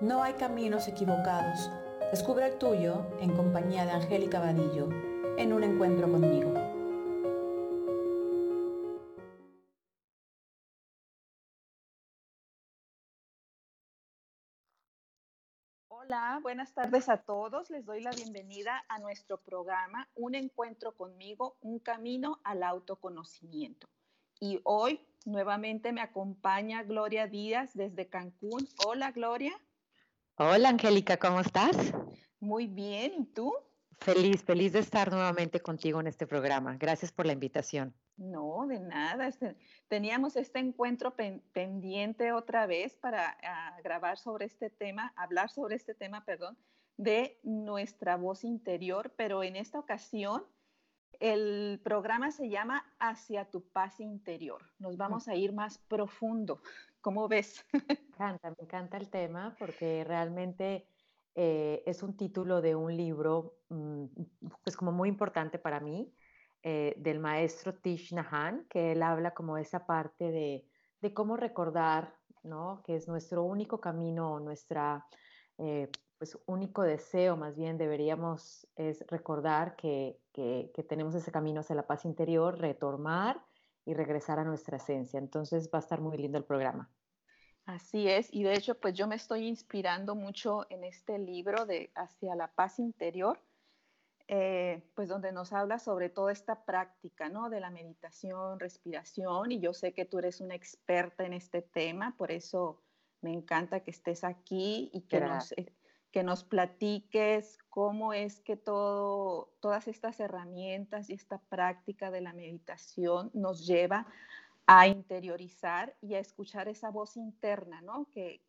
No hay caminos equivocados. Descubre el tuyo en compañía de Angélica Vadillo en un encuentro conmigo. Hola, buenas tardes a todos. Les doy la bienvenida a nuestro programa Un encuentro conmigo, un camino al autoconocimiento. Y hoy nuevamente me acompaña Gloria Díaz desde Cancún. Hola, Gloria. Hola, Angélica, ¿cómo estás? Muy bien, ¿y tú? Feliz, feliz de estar nuevamente contigo en este programa. Gracias por la invitación. No, de nada. Este, teníamos este encuentro pendiente otra vez para ah, grabar sobre este tema, hablar sobre este tema, perdón, de nuestra voz interior, pero en esta ocasión el programa se llama Hacia tu paz interior. Nos vamos a ir más profundo. ¿Cómo ves? Me encanta, me encanta el tema porque realmente eh, es un título de un libro, mm, pues como muy importante para mí, eh, del maestro Tish Nahan, que él habla como esa parte de, cómo recordar, ¿no? Que es nuestro único camino, nuestra eh, pues único deseo más bien deberíamos es recordar que, que, tenemos ese camino hacia la paz interior, retomar y regresar a nuestra esencia. Entonces va a estar muy lindo el programa. Así es, y de hecho pues yo me estoy inspirando mucho en este libro de Hacia la paz interior, eh, pues donde nos habla sobre toda esta práctica, ¿no? De la meditación, respiración, y yo sé que tú eres una experta en este tema, por eso me encanta que estés aquí y que nos que nos platiques cómo es que todo, todas estas herramientas y esta práctica de la meditación nos lleva a interiorizar y a escuchar esa voz interna, ¿no? que,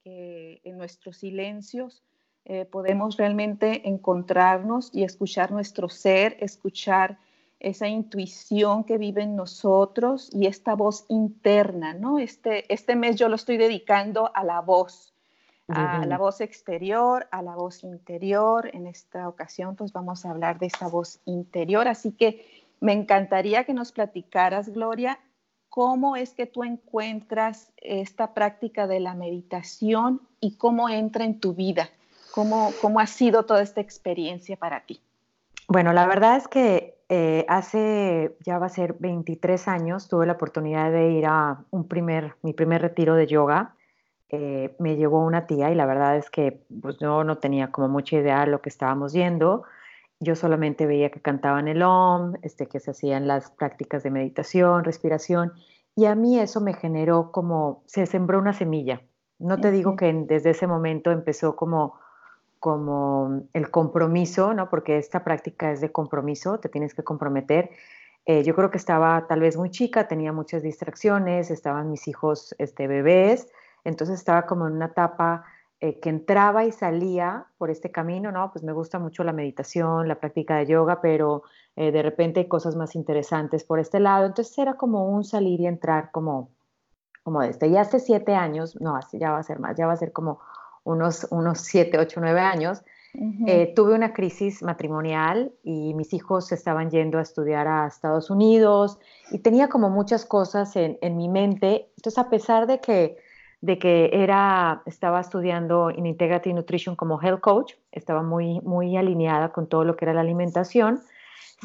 en nuestros silencios eh, podemos realmente encontrarnos y escuchar nuestro ser, escuchar esa intuición que vive en nosotros y esta voz interna, ¿no? Este, este mes yo lo estoy dedicando a la voz, a la voz exterior, a la voz interior. En esta ocasión, pues vamos a hablar de esa voz interior. Así que me encantaría que nos platicaras, Gloria, cómo es que tú encuentras esta práctica de la meditación y cómo entra en tu vida. ¿Cómo, cómo ha sido toda esta experiencia para ti? Bueno, la verdad es que eh, hace ya va a ser 23 años tuve la oportunidad de ir a un primer, mi primer retiro de yoga eh, me llevó una tía y la verdad es que pues, yo no tenía como mucha idea de lo que estábamos viendo. Yo solamente veía que cantaban el OM, este, que se hacían las prácticas de meditación, respiración, y a mí eso me generó como, se sembró una semilla. No te digo que desde ese momento empezó como, como el compromiso, ¿no? Porque esta práctica es de compromiso, te tienes que comprometer. Eh, yo creo que estaba tal vez muy chica, tenía muchas distracciones, estaban mis hijos este, bebés, entonces estaba como en una etapa eh, que entraba y salía por este camino, ¿no? Pues me gusta mucho la meditación, la práctica de yoga, pero eh, de repente hay cosas más interesantes por este lado. Entonces era como un salir y entrar como, como este. Y hace siete años, no, ya va a ser más, ya va a ser como unos, unos siete, ocho, nueve años, eh, tuve una crisis matrimonial y mis hijos estaban yendo a estudiar a Estados Unidos y tenía como muchas cosas en, en mi mente. Entonces, a pesar de que de que era, estaba estudiando en Integrative Nutrition como health coach, estaba muy, muy alineada con todo lo que era la alimentación,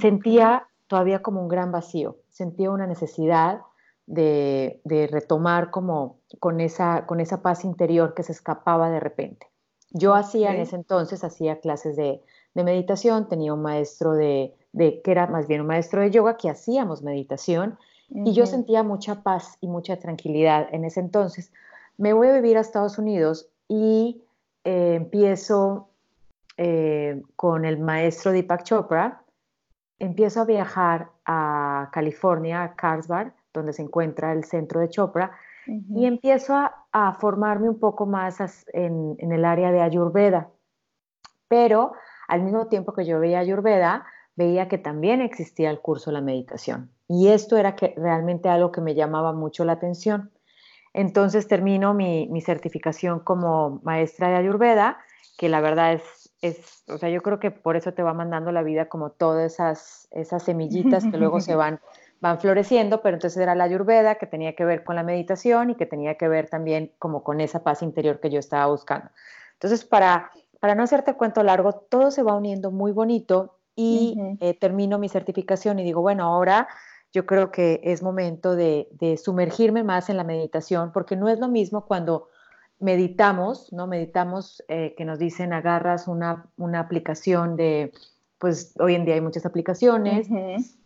sentía todavía como un gran vacío, sentía una necesidad de, retomar como con esa, con esa paz interior que se escapaba de repente. Yo hacía en ese entonces, hacía clases de, meditación, tenía un maestro de, que era más bien un maestro de yoga que hacíamos meditación y yo sentía mucha paz y mucha tranquilidad en ese entonces me voy a vivir a Estados Unidos y eh, empiezo eh, con el maestro Deepak Chopra, empiezo a viajar a California, a Carlsbad, donde se encuentra el centro de Chopra, y empiezo a, formarme un poco más en, en, el área de Ayurveda. Pero al mismo tiempo que yo veía Ayurveda, veía que también existía el curso de la meditación. Y esto era que, realmente algo que me llamaba mucho la atención. Entonces termino mi, certificación como maestra de Ayurveda, que la verdad es, es, o sea, yo creo que por eso te va mandando la vida como todas esas, esas semillitas que luego se van, van floreciendo, pero entonces era la ayurveda que tenía que ver con la meditación y que tenía que ver también como con esa paz interior que yo estaba buscando. Entonces, para, para no hacerte cuento largo, todo se va uniendo muy bonito y eh, termino mi certificación y digo, bueno, ahora yo creo que es momento de, sumergirme más en la meditación, porque no es lo mismo cuando meditamos, ¿no? Meditamos eh, que nos dicen agarras una, una, aplicación de, pues hoy en día hay muchas aplicaciones,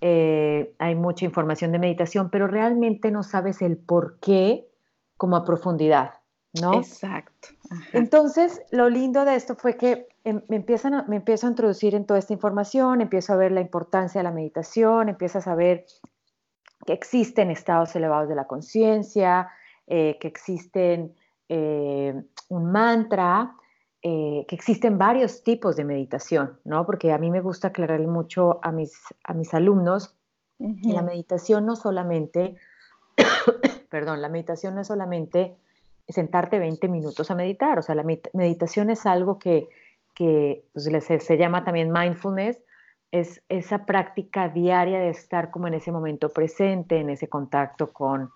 eh, hay mucha información de meditación, pero realmente no sabes el por qué como a profundidad, ¿no? Exacto. Entonces, lo lindo de esto fue que em, me, empiezan me empiezo a introducir en toda esta información, empiezo a ver la importancia de la meditación, empiezo a saber que existen estados elevados de la conciencia, eh, que existen eh, un mantra, eh, que existen varios tipos de meditación, ¿no? Porque a mí me gusta aclarar mucho a mis, a mis alumnos que la meditación no solamente, perdón, la meditación no es solamente sentarte 20 minutos a meditar, o sea, la meditación es algo que, que pues, se, se, llama también mindfulness, es esa práctica diaria de estar como en ese momento presente, en ese contacto con,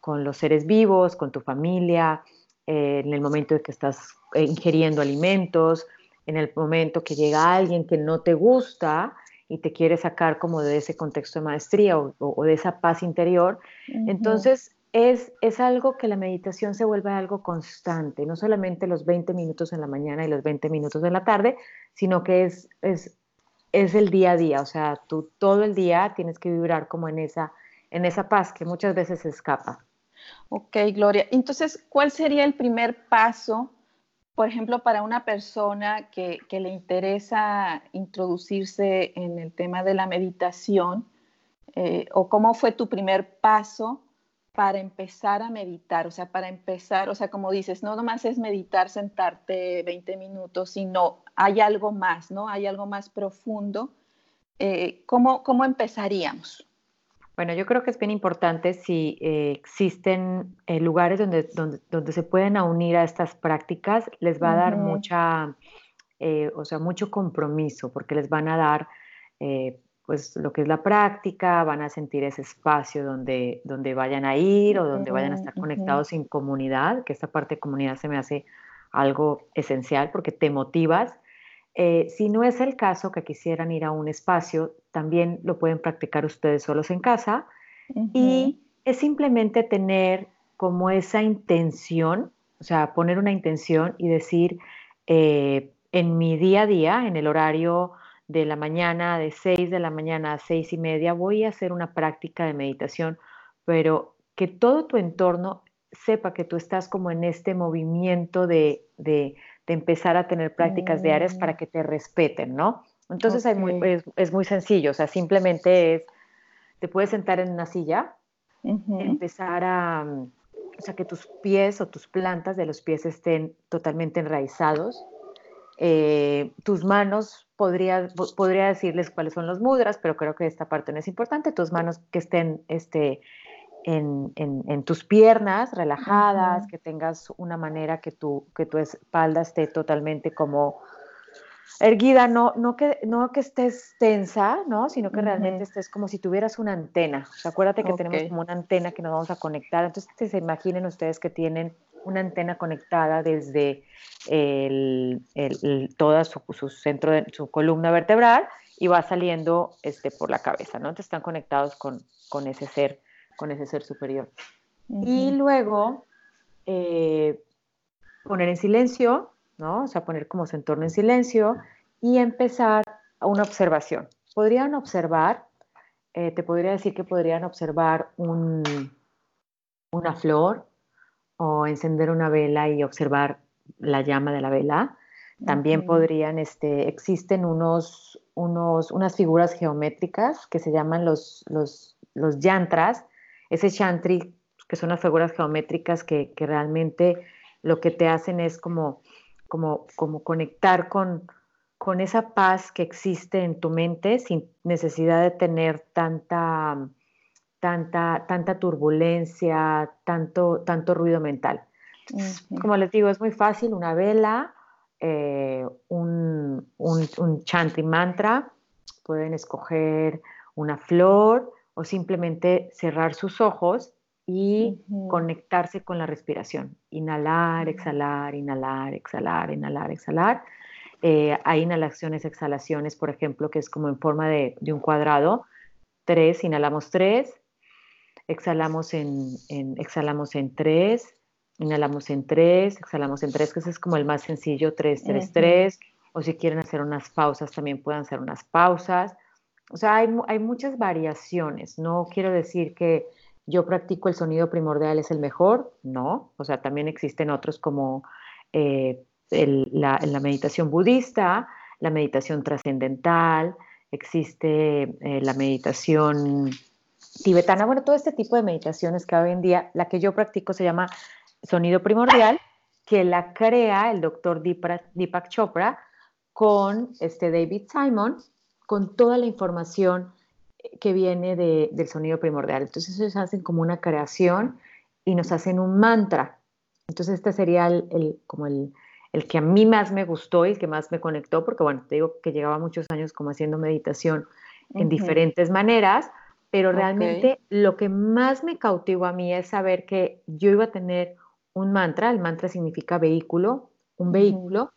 con los seres vivos, con tu familia, eh, en el momento de que estás eh, ingiriendo alimentos, en el momento que llega alguien que no te gusta y te quiere sacar como de ese contexto de maestría o, de esa paz interior. Entonces, es, es, algo que la meditación se vuelve algo constante, no solamente los 20 minutos en la mañana y los 20 minutos en la tarde, sino que es, es es el día a día, o sea, tú todo el día tienes que vibrar como en esa, en esa paz que muchas veces se escapa. Ok, Gloria. Entonces, ¿cuál sería el primer paso, por ejemplo, para una persona que, que le interesa introducirse en el tema de la meditación? Eh, ¿O cómo fue tu primer paso para empezar a meditar? O sea, para empezar, o sea, como dices, no nomás es meditar, sentarte 20 minutos, sino hay algo más, ¿no? Hay algo más profundo. Eh, ¿cómo, ¿Cómo empezaríamos? Bueno, yo creo que es bien importante si eh, existen eh, lugares donde, donde, donde, se pueden unir a estas prácticas, les va a dar mucha, o sea, mucho compromiso, porque les van a dar pues lo que es la práctica, van a sentir ese espacio donde, donde vayan a ir o donde vayan a estar conectados en comunidad, que esta parte de comunidad se me hace algo esencial porque te motivas. Eh, si no es el caso que quisieran ir a un espacio, también lo pueden practicar ustedes solos en casa y es simplemente tener como esa intención, o sea, poner una intención y decir, eh, en mi día a día, en el horario de la mañana, de 6 de la mañana a 6 y media, voy a hacer una práctica de meditación, pero que todo tu entorno sepa que tú estás como en este movimiento de, de, empezar a tener prácticas diarias para mm. que te respeten, ¿no? Entonces muy, es, muy, sencillo, o sea, simplemente es, te puedes sentar en una silla, empezar a, o sea, que tus pies o tus plantas de los pies estén totalmente enraizados, eh, tus manos, podría, podría decirles cuáles son los mudras, pero creo que esta parte no es importante. Tus manos que estén este, en, en, tus piernas relajadas, que tengas una manera que tu, que tu espalda esté totalmente como erguida, no, no, que, no que estés tensa, ¿no? sino que realmente estés como si tuvieras una antena. acuérdate que tenemos como una antena que nos vamos a conectar. Entonces, se imaginen ustedes que tienen una antena conectada desde el, toda su, centro, de, su columna vertebral y va saliendo este, por la cabeza, ¿no? Entonces están conectados con, con ese ser, con ese ser superior. Y luego eh, poner en silencio, ¿no? O sea, poner como su entorno en silencio y empezar una observación. Podrían observar, eh, te podría decir que podrían observar un, una flor, o encender una vela y observar la llama de la vela. También podrían, este, existen unos, unos, unas figuras geométricas que se llaman los, los, los yantras. Ese chantri, que son las figuras geométricas que, que realmente lo que te hacen es como, como, como conectar con, con esa paz que existe en tu mente sin necesidad de tener tanta tanta, tanta turbulencia, tanto, tanto ruido mental. Como les digo, es muy fácil, una vela, eh, un, un, chanti mantra, pueden escoger una flor o simplemente cerrar sus ojos y conectarse con la respiración. Inhalar, exhalar, inhalar, exhalar, inhalar, exhalar. Eh, hay inhalaciones, exhalaciones, por ejemplo, que es como en forma de, un cuadrado. Tres, inhalamos tres, exhalamos en, exhalamos en tres, inhalamos en tres, exhalamos en tres, que ese es como el más sencillo, tres, tres, tres. O si quieren hacer unas pausas, también pueden hacer unas pausas. O sea, hay, hay muchas variaciones. No quiero decir que yo practico el sonido primordial es el mejor, no, o sea, también existen otros como eh, la, meditación budista, la meditación trascendental, existe eh, la meditación tibetana, bueno, todo este tipo de meditaciones que hoy en día, la que yo practico se llama sonido primordial, que la crea el doctor Deepak Chopra con este David Simon, con toda la información que viene del sonido primordial. Entonces ellos hacen como una creación y nos hacen un mantra. Entonces este sería el, como el, que a mí más me gustó y el que más me conectó, porque bueno, te digo que llevaba muchos años como haciendo meditación en diferentes maneras, pero realmente lo que más me cautivó a mí es saber que yo iba a tener un mantra, el mantra significa vehículo, un vehículo,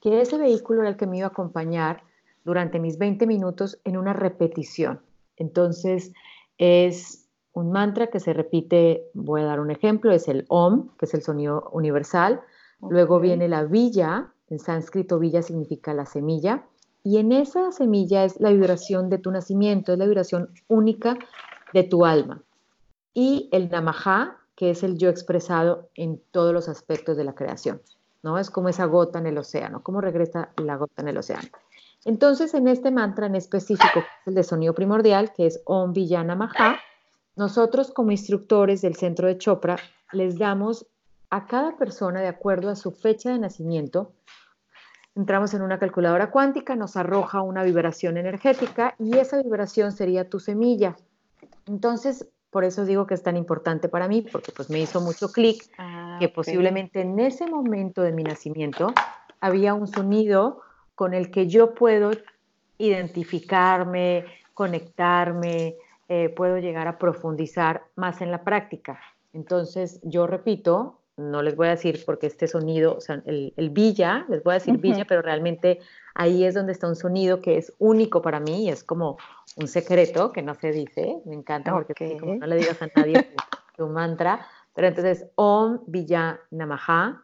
que ese vehículo era el que me iba a acompañar durante mis 20 minutos en una repetición. Entonces, es un mantra que se repite, voy a dar un ejemplo, es el OM, que es el sonido universal. Luego viene la villa, en sánscrito villa significa la semilla, y en esa semilla es la vibración de tu nacimiento, es la vibración única de tu alma. Y el namaha, que es el yo expresado en todos los aspectos de la creación, ¿no? Es como esa gota en el océano, cómo regresa la gota en el océano. Entonces, en este mantra en específico, el de sonido primordial, que es Om Vijana Maha, nosotros como instructores del centro de Chopra les damos a cada persona de acuerdo a su fecha de nacimiento. Entramos en una calculadora cuántica, nos arroja una vibración energética y esa vibración sería tu semilla. Entonces, por eso digo que es tan importante para mí, porque pues me hizo mucho clic ah, que posiblemente en ese momento de mi nacimiento había un sonido con el que yo puedo identificarme, conectarme, eh, puedo llegar a profundizar más en la práctica. Entonces, yo repito, no les voy a decir porque este sonido, o sea, el, villa, les voy a decir villa, pero realmente ahí es donde está un sonido que es único para mí y es como un secreto que no se dice. Me encanta porque como no le digas a nadie tu, mantra. Pero entonces, Om Villa Namaha,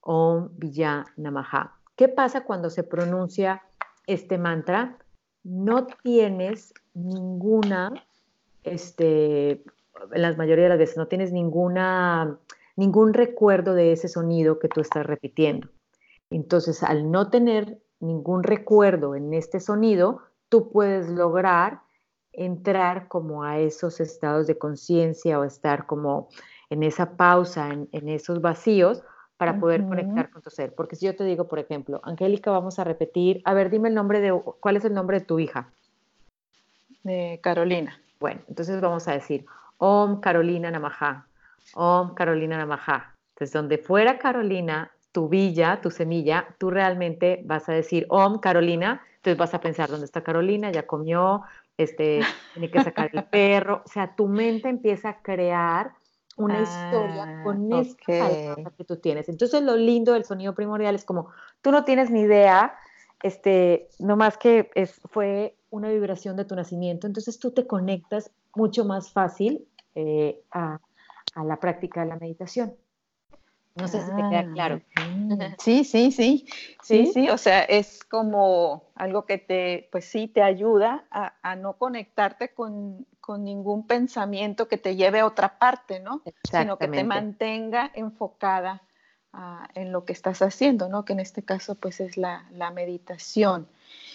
Om Villa Namaha. ¿Qué pasa cuando se pronuncia este mantra? No tienes ninguna, este, la mayoría de las veces, no tienes ninguna, ningún recuerdo de ese sonido que tú estás repitiendo. Entonces, al no tener ningún recuerdo en este sonido, tú puedes lograr entrar como a esos estados de conciencia o estar como en esa pausa, en, en, esos vacíos, para poder conectar con tu ser. Porque si yo te digo, por ejemplo, Angélica, vamos a repetir, a ver, dime el nombre de, ¿cuál es el nombre de tu hija? Carolina. Bueno, entonces vamos a decir, Om Carolina Namaha, Om Carolina Namaha. Entonces, donde fuera Carolina, tu villa, tu semilla, tú realmente vas a decir Om Carolina, entonces vas a pensar, ¿dónde está Carolina? Ya comió, este, tiene que sacar el perro. O sea, tu mente empieza a crear una historia ah, con esta que tú tienes. Entonces lo lindo del sonido primordial es como tú no tienes ni idea, este, no más que es, fue una vibración de tu nacimiento, entonces tú te conectas mucho más fácil eh, a, la práctica de la meditación. No sé si te queda ah, claro. Sí, sí, sí, sí, sí, o sea, es como algo que te, pues sí, te ayuda a no conectarte con, con ningún pensamiento que te lleve a otra parte, ¿no? Sino que te mantenga enfocada ah, en lo que estás haciendo, ¿no? Que en este caso, pues, es la, meditación.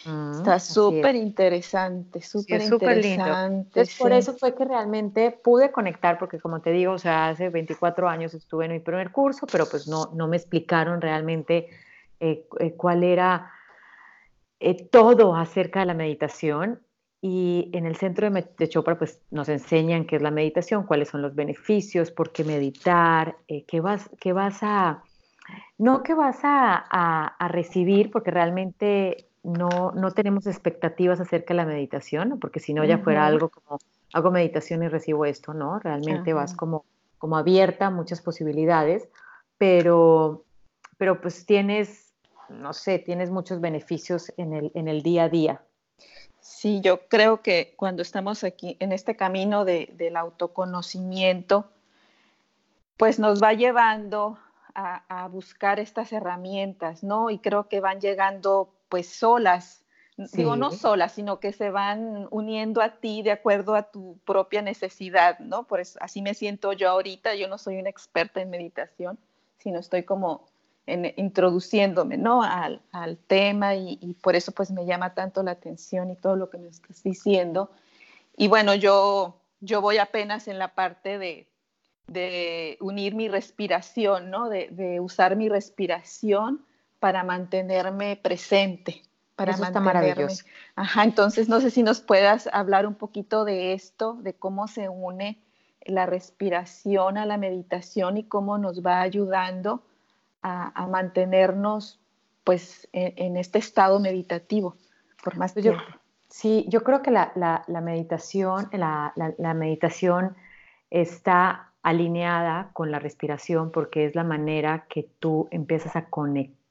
Mm, Está súper interesante, súper interesante. Por eso fue que realmente pude conectar, porque como te digo, o sea, hace 24 años estuve en mi primer curso, pero pues no, no me explicaron realmente eh, eh, cuál era eh, todo acerca de la meditación. Y en el centro de, Chopra pues, nos enseñan qué es la meditación, cuáles son los beneficios, por qué meditar, eh, qué, vas, qué vas a, no que vas a, recibir, porque realmente no, no, tenemos expectativas acerca de la meditación, porque si no ya fuera algo como hago meditación y recibo esto, ¿no? Realmente vas como, como abierta a muchas posibilidades, pero, pero pues tienes, no sé, tienes muchos beneficios en el, en el día a día. Sí, yo creo que cuando estamos aquí en este camino de, del autoconocimiento, pues nos va llevando a, a, buscar estas herramientas, ¿no? Y creo que van llegando pues solas digo no sola, sino que se van uniendo a ti de acuerdo a tu propia necesidad, ¿no? Por eso así me siento yo ahorita, yo no soy una experta en meditación, sino estoy como introduciéndome, ¿no? Al, tema y, por eso pues me llama tanto la atención y todo lo que me estás diciendo. Y bueno, yo, yo voy apenas en la parte de, unir mi respiración, ¿no? de usar mi respiración para mantenerme presente, para Eso está maravilloso. Ajá, entonces no sé si nos puedas hablar un poquito de esto, de cómo se une la respiración a la meditación y cómo nos va ayudando a, mantenernos pues en, este estado meditativo por más tiempo. sí, yo creo que la, la meditación, la, la meditación está alineada con la respiración porque es la manera que tú empiezas a conectar,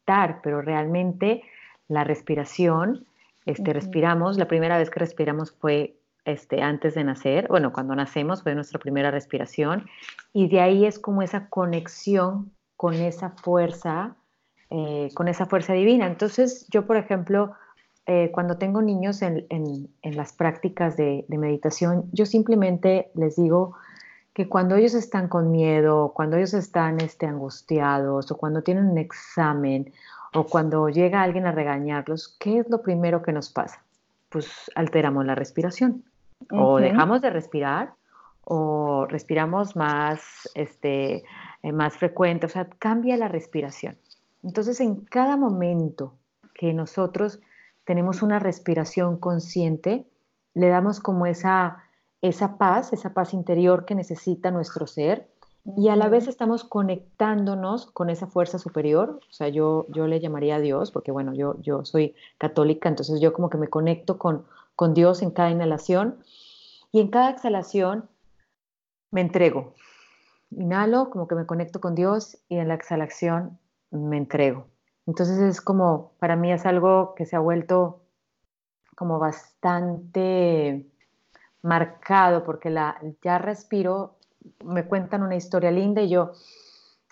pero realmente la respiración, este, respiramos, la primera vez que respiramos fue este, antes de nacer, bueno, cuando nacemos fue nuestra primera respiración, y de ahí es como esa conexión con esa fuerza, eh, con esa fuerza divina. Entonces, yo, por ejemplo, eh, cuando tengo niños en, las prácticas de, de, meditación, yo simplemente les digo que cuando ellos están con miedo, cuando ellos están este, angustiados o cuando tienen un examen o cuando llega alguien a regañarlos, ¿qué es lo primero que nos pasa? Pues alteramos la respiración. O dejamos de respirar o respiramos más, este, eh, más frecuente, o sea, cambia la respiración. Entonces, en cada momento que nosotros tenemos una respiración consciente, le damos como esa, esa paz, esa paz interior que necesita nuestro ser y a la vez estamos conectándonos con esa fuerza superior, o sea, yo, yo le llamaría a Dios, porque bueno, yo, yo soy católica, entonces yo como que me conecto con, con Dios en cada inhalación y en cada exhalación me entrego. Inhalo, como que me conecto con Dios y en la exhalación me entrego. Entonces es como, para mí es algo que se ha vuelto como bastante marcado porque la, ya respiro me cuentan una historia linda y yo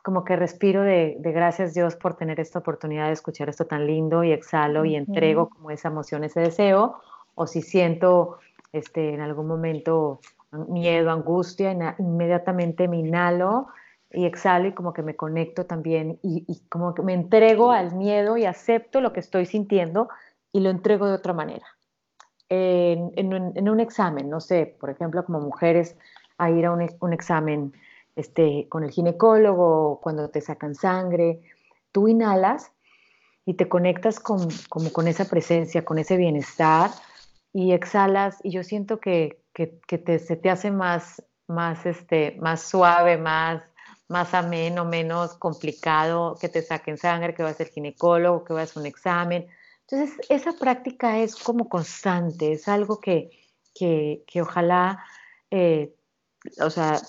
como que respiro de, gracias Dios por tener esta oportunidad de escuchar esto tan lindo y exhalo y entrego como esa emoción, ese deseo, o si siento este, en algún momento miedo, angustia, inmediatamente me inhalo y exhalo y como que me conecto también y, como que me entrego al miedo y acepto lo que estoy sintiendo y lo entrego de otra manera. En, un examen, no sé, por ejemplo, como mujeres a ir a un, examen este, con el ginecólogo, cuando te sacan sangre, tú inhalas y te conectas con, como con esa presencia, con ese bienestar y exhalas y yo siento que, que, te, se te hace más, más, este, más suave, más, más ameno, menos complicado que te saquen sangre, que vas al ginecólogo, que vas a un examen. Entonces, esa práctica es como constante, es algo que, que, que ojalá eh, o sea,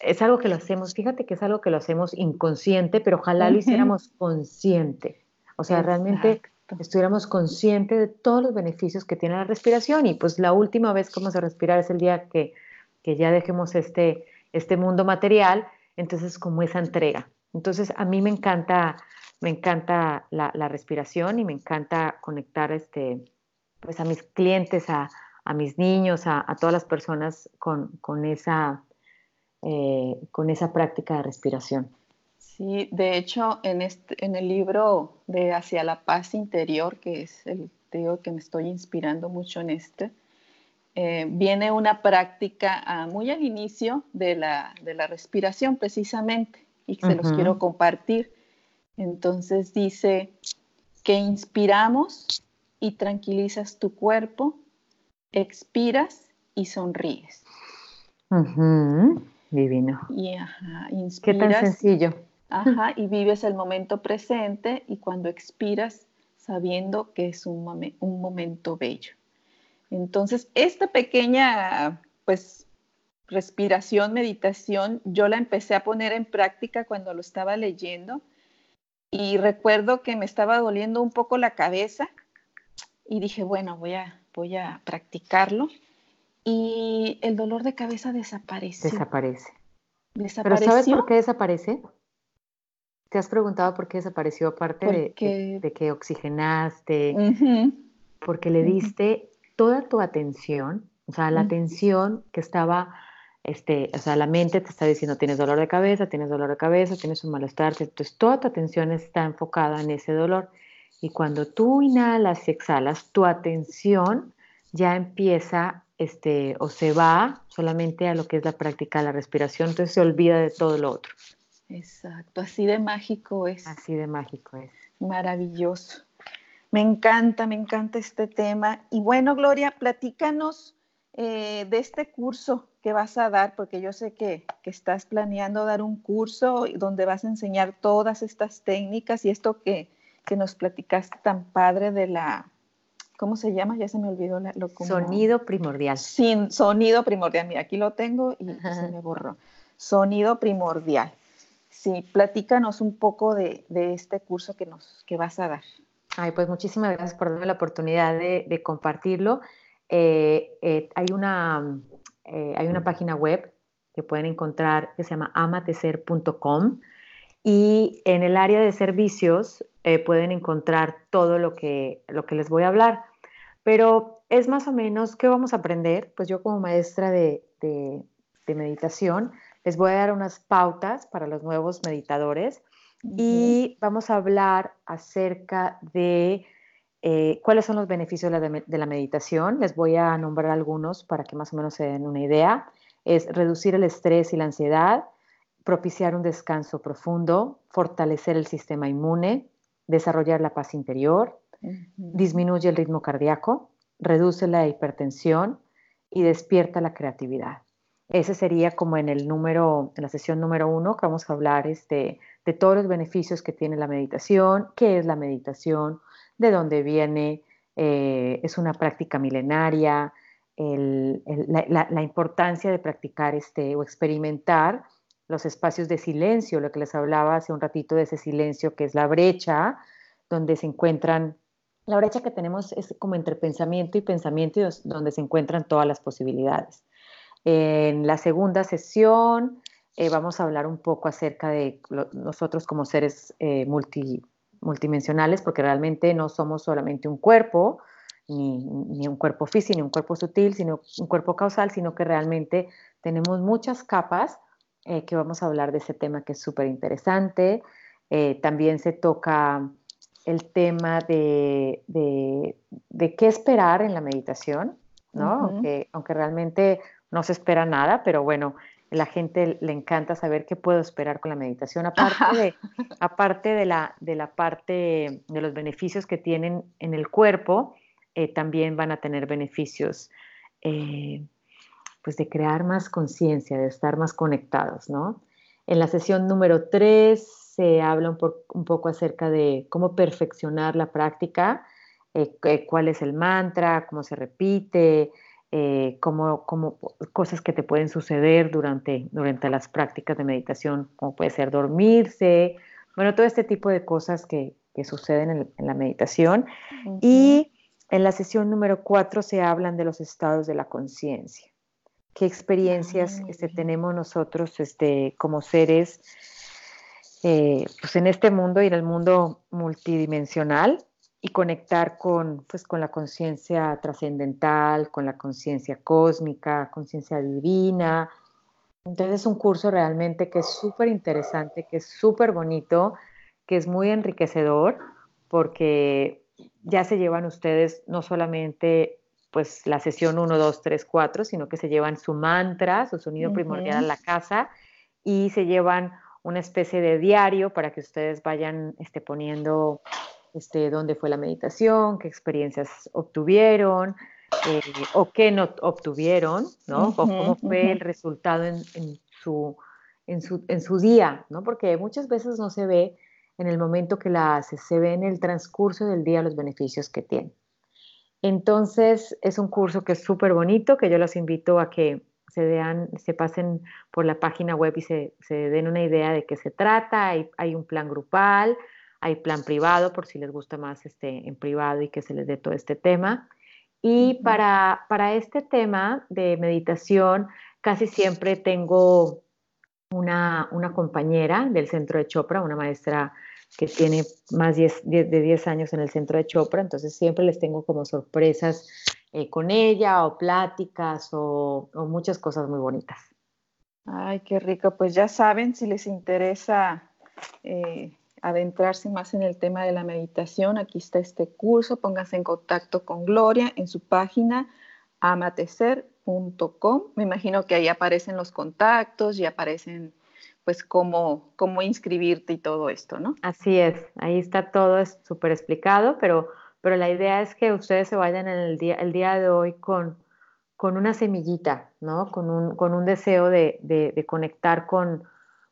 es algo que lo hacemos, fíjate que es algo que lo hacemos inconsciente, pero ojalá lo hiciéramos consciente. O sea, realmente estuviéramos conscientes de todos los beneficios que tiene la respiración y pues la última vez que vamos a respirar es el día que, que ya dejemos este, este mundo material, entonces como esa entrega. Entonces a mí me encanta, me encanta la, la respiración y me encanta conectar este, pues a mis clientes, a, a mis niños, a, todas las personas con, con esa, eh, con esa práctica de respiración. Sí, de hecho, en, este, en el libro de Hacia la Paz Interior, que es el digo que me estoy inspirando mucho en este, eh, viene una práctica ah, muy al inicio de la, de la, respiración precisamente y se los quiero compartir. Entonces dice que inspiramos y tranquilizas tu cuerpo expiras y sonríes. Divino. Y ajá, inspiras. Qué tan sencillo. Ajá, y vives el momento presente y cuando expiras sabiendo que es un, un momento bello. Entonces, esta pequeña, pues, respiración, meditación, yo la empecé a poner en práctica cuando lo estaba leyendo y recuerdo que me estaba doliendo un poco la cabeza y dije, bueno, voy a, voy a practicarlo y el dolor de cabeza desaparece. Desaparece. ¿Pero sabes por qué desaparece? ¿Te has preguntado por qué desapareció aparte de, de, que oxigenaste? Porque le diste toda tu atención, o sea, la atención que estaba este, o sea, la mente te está diciendo tienes dolor de cabeza, tienes dolor de cabeza, tienes un malestar, entonces toda tu atención está enfocada en ese dolor. Y cuando tú inhalas y exhalas, tu atención ya empieza este, o se va solamente a lo que es la práctica de la respiración, entonces se olvida de todo lo otro. Exacto, así de mágico es. Así de mágico es. Maravilloso. Me encanta, me encanta este tema. Y bueno, Gloria, platícanos eh, de este curso que vas a dar, porque yo sé que, estás planeando dar un curso donde vas a enseñar todas estas técnicas y esto que, nos platicaste tan padre de la, ¿cómo se llama? Ya se me olvidó lo Sonido primordial. Sin sonido primordial. Mira, aquí lo tengo y se me borró. Sonido primordial. Sí, platícanos un poco de, este curso que nos que vas a dar. Ay, pues muchísimas gracias por darme la oportunidad de compartirlo. Eh, eh, hay, una, eh, hay una página web que pueden encontrar que se llama amatecer.com y en el área de servicios pueden encontrar todo lo que, lo que les voy a hablar. Pero es más o menos, ¿qué vamos a aprender? Pues yo como maestra de, de, de meditación les voy a dar unas pautas para los nuevos meditadores y vamos a hablar acerca de eh, ¿Cuáles son los beneficios de la, meditación? Les voy a nombrar algunos para que más o menos se den una idea. Es reducir el estrés y la ansiedad, propiciar un descanso profundo, fortalecer el sistema inmune, desarrollar la paz interior, disminuye el ritmo cardíaco, reduce la hipertensión y despierta la creatividad. Ese sería como en el número, en la sesión número uno, que vamos a hablar este, de todos los beneficios que tiene la meditación, qué es la meditación, de dónde viene, eh, es una práctica milenaria, la, importancia de practicar este, o experimentar los espacios de silencio, lo que les hablaba hace un ratito de ese silencio que es la brecha, donde se encuentran, la brecha que tenemos es como entre pensamiento y pensamiento, donde se encuentran todas las posibilidades. En la segunda sesión eh, vamos a hablar un poco acerca de nosotros como seres eh, multi, multidimensionales porque realmente no somos solamente un cuerpo, ni, un cuerpo físico, ni un cuerpo sutil, sino un cuerpo causal, sino que realmente tenemos muchas capas eh, que vamos a hablar de ese tema que es súper interesante. Eh, también se toca el tema de, de, qué esperar en la meditación, ¿no? aunque, aunque realmente no se espera nada, pero bueno, la gente le encanta saber qué puedo esperar con la meditación, aparte, de, aparte de, la, de la parte de los beneficios que tienen en el cuerpo, eh, también van a tener beneficios eh, pues de crear más conciencia, de estar más conectados, ¿no? En la sesión número 3 se habla un, un poco acerca de cómo perfeccionar la práctica, eh, cuál es el mantra, cómo se repite, eh, como, cosas que te pueden suceder durante, durante las prácticas de meditación, como puede ser dormirse, bueno, todo este tipo de cosas que, suceden en, la meditación. Y en la sesión número cuatro se hablan de los estados de la conciencia. ¿Qué experiencias ah, este, tenemos nosotros este, como seres eh, pues en este mundo y en el mundo multidimensional? Y conectar con, pues, con la conciencia trascendental, con la conciencia cósmica, conciencia divina. Entonces es un curso realmente que es súper interesante, que es súper bonito, que es muy enriquecedor, porque ya se llevan ustedes no solamente pues la sesión 1, 2, 3, 4, sino que se llevan su mantra, su sonido primordial a la casa y se llevan una especie de diario para que ustedes vayan este, poniendo este, dónde fue la meditación, qué experiencias obtuvieron eh, o qué no obtuvieron, ¿no? o cómo fue el resultado en, su, en, su, en su día, ¿no? Porque muchas veces no se ve en el momento que la hace, se ve en el transcurso del día los beneficios que tiene. Entonces, es un curso que es súper bonito, que yo los invito a que, se, vean, se pasen por la página web y se, den una idea de qué se trata. Hay, hay, un plan grupal, hay plan privado por si les gusta más este, en privado y que se les dé todo este tema. Y para, para este tema de meditación, casi siempre tengo una, una, compañera del centro de Chopra, una maestra que tiene más de 10 años en el centro de Chopra, entonces siempre les tengo como sorpresas eh, con ella o pláticas o, muchas cosas muy bonitas. Ay, qué rico. Pues ya saben, si les interesa eh, adentrarse más en el tema de la meditación, aquí está este curso. Pónganse en contacto con Gloria en su página amatecer.com. Me imagino que ahí aparecen los contactos y aparecen pues cómo, cómo inscribirte y todo esto, ¿no? Así es, ahí está todo súper explicado, pero, pero la idea es que ustedes se vayan en el día, el día de hoy con, con una semillita, ¿no? Con un, con un deseo de, de, conectar con,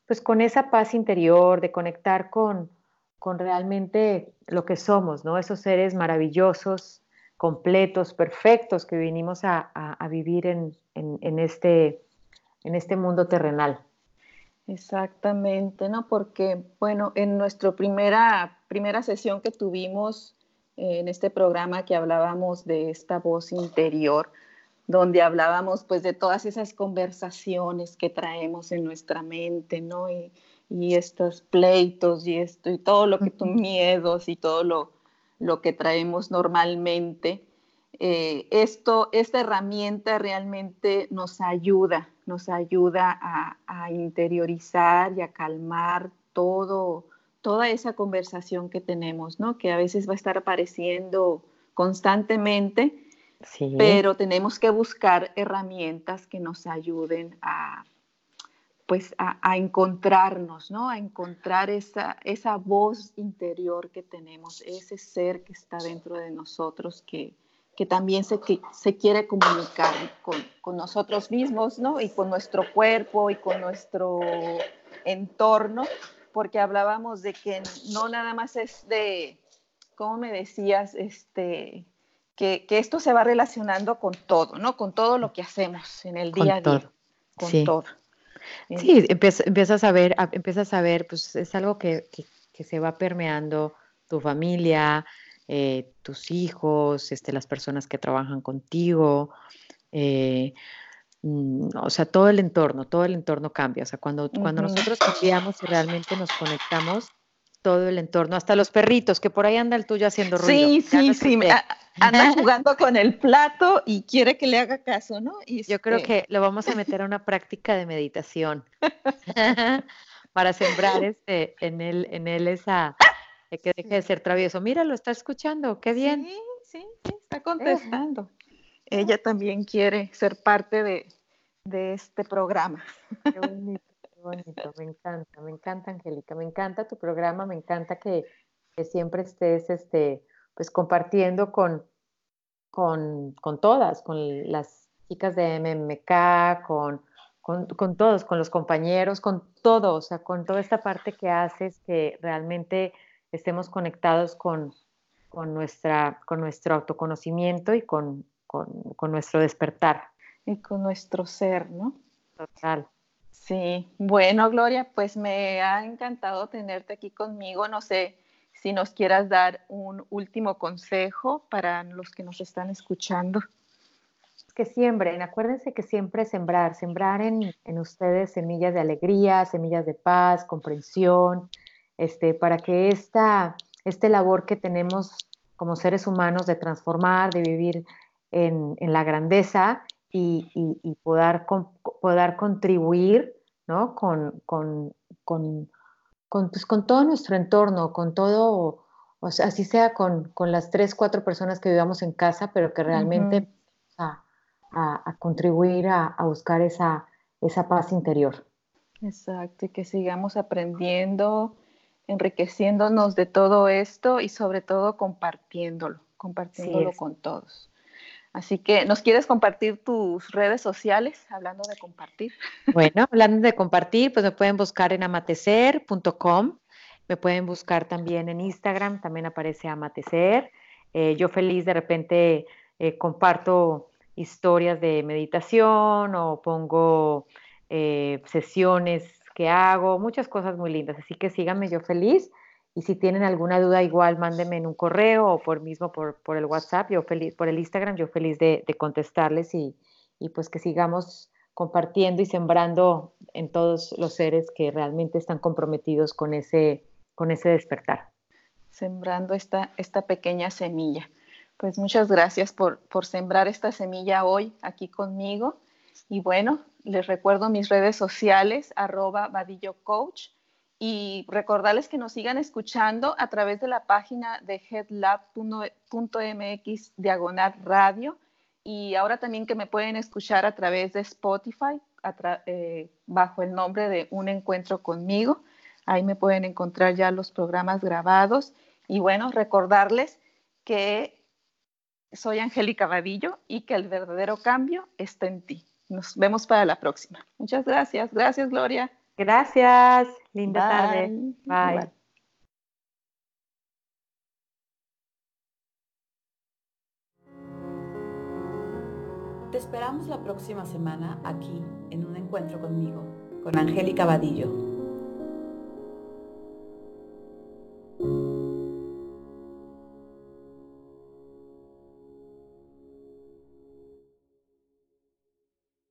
pues con esa paz interior, de conectar con, con realmente lo que somos, ¿no? Esos seres maravillosos, completos, perfectos que vinimos a, a, vivir en, en, este, en este mundo terrenal. Exactamente, ¿no? Porque, bueno, en nuestra primera, primera sesión que tuvimos eh, en este programa que hablábamos de esta voz interior, donde hablábamos pues de todas esas conversaciones que traemos en nuestra mente, ¿no? Y, y estos pleitos y esto y todo lo que tus miedos y todo lo, lo que traemos normalmente. Eh, esto, esta herramienta realmente nos ayuda, nos ayuda a, interiorizar y a calmar todo, toda esa conversación que tenemos, ¿no? Que a veces va a estar apareciendo constantemente, pero tenemos que buscar herramientas que nos ayuden a, pues, a, encontrarnos, ¿no? A encontrar esa, esa voz interior que tenemos, ese ser que está dentro de nosotros que, que también se, que, se quiere comunicar con, con, nosotros mismos, ¿no? Y con nuestro cuerpo y con nuestro entorno, porque hablábamos de que no nada más es de, ¿cómo me decías? Este, que, que esto se va relacionando con todo, ¿no? Con todo lo que hacemos en el día a día. Con todo. Sí, empiezas, a ver, empiezas a ver, pues es algo que, que, que se va permeando tu familia, eh, tus hijos, este, las personas que trabajan contigo, eh, mm, o sea, todo el entorno, todo el entorno cambia. O sea, cuando, cuando nosotros cambiamos y realmente nos conectamos, todo el entorno, hasta los perritos, que por ahí anda el tuyo haciendo ruido. Sí, sí, sí, anda jugando con el plato y quiere que le haga caso, ¿no? Yo creo este que lo vamos a meter a una práctica de meditación para sembrar este, en él, en él esa, que deje de ser travieso. Mira, lo está escuchando, qué bien. Sí, sí, sí está contestando. Ella también quiere ser parte de, este programa. Qué bonito, qué bonito, me encanta, me encanta, Angélica, me encanta tu programa, me encanta que, siempre estés este, pues compartiendo con, con, con, todas, con las chicas de MMK, con, con, con, todos, con los compañeros, con todo, o sea, con toda esta parte que haces que realmente estemos conectados con, nuestra, con nuestro autoconocimiento y con, nuestro despertar. Y con nuestro ser, ¿no? Total. Sí, bueno, Gloria, pues me ha encantado tenerte aquí conmigo. No sé si nos quieras dar un último consejo para los que nos están escuchando. Que siembren, acuérdense que siempre sembrar, sembrar en, en ustedes semillas de alegría, semillas de paz, comprensión, este, para que esta, este labor que tenemos como seres humanos de transformar, de vivir en, la grandeza y, poder, poder contribuir ¿no? con, con, con, pues, con, todo nuestro entorno, con todo, o sea, así sea con, las tres, cuatro personas que vivamos en casa, pero que realmente a, contribuir a, buscar esa, esa paz interior. Exacto, y que sigamos aprendiendo enriqueciéndonos de todo esto y sobre todo compartiéndolo, compartiéndolo con todos. Así que, ¿nos quieres compartir tus redes sociales hablando de compartir? Bueno, hablando de compartir, pues me pueden buscar en amatecer.com, me pueden buscar también en Instagram, también aparece amatecer. Eh, yo feliz de repente eh, comparto historias de meditación o pongo eh, sesiones que hago, muchas cosas muy lindas. Así que síganme yo feliz. Y si tienen alguna duda, igual mándenme en un correo o por mismo por, por el WhatsApp, yo feliz, por el Instagram, yo feliz de, de contestarles y, y, pues que sigamos compartiendo y sembrando en todos los seres que realmente están comprometidos con ese, con ese despertar. Sembrando esta, esta pequeña semilla. Pues muchas gracias por, por sembrar esta semilla hoy aquí conmigo. Y bueno, les recuerdo mis redes sociales, arroba vadillo y recordarles que nos sigan escuchando a través de la página de headlab.mx diagonal radio y ahora también que me pueden escuchar a través de Spotify eh, bajo el nombre de Un Encuentro conmigo. Ahí me pueden encontrar ya los programas grabados y bueno, recordarles que soy Angélica Vadillo y que el verdadero cambio está en ti. Nos vemos para la próxima. Muchas gracias. Gracias, Gloria. Gracias. Linda tarde. Bye. Te esperamos la próxima semana aquí en un encuentro conmigo, con Angélica Vadillo.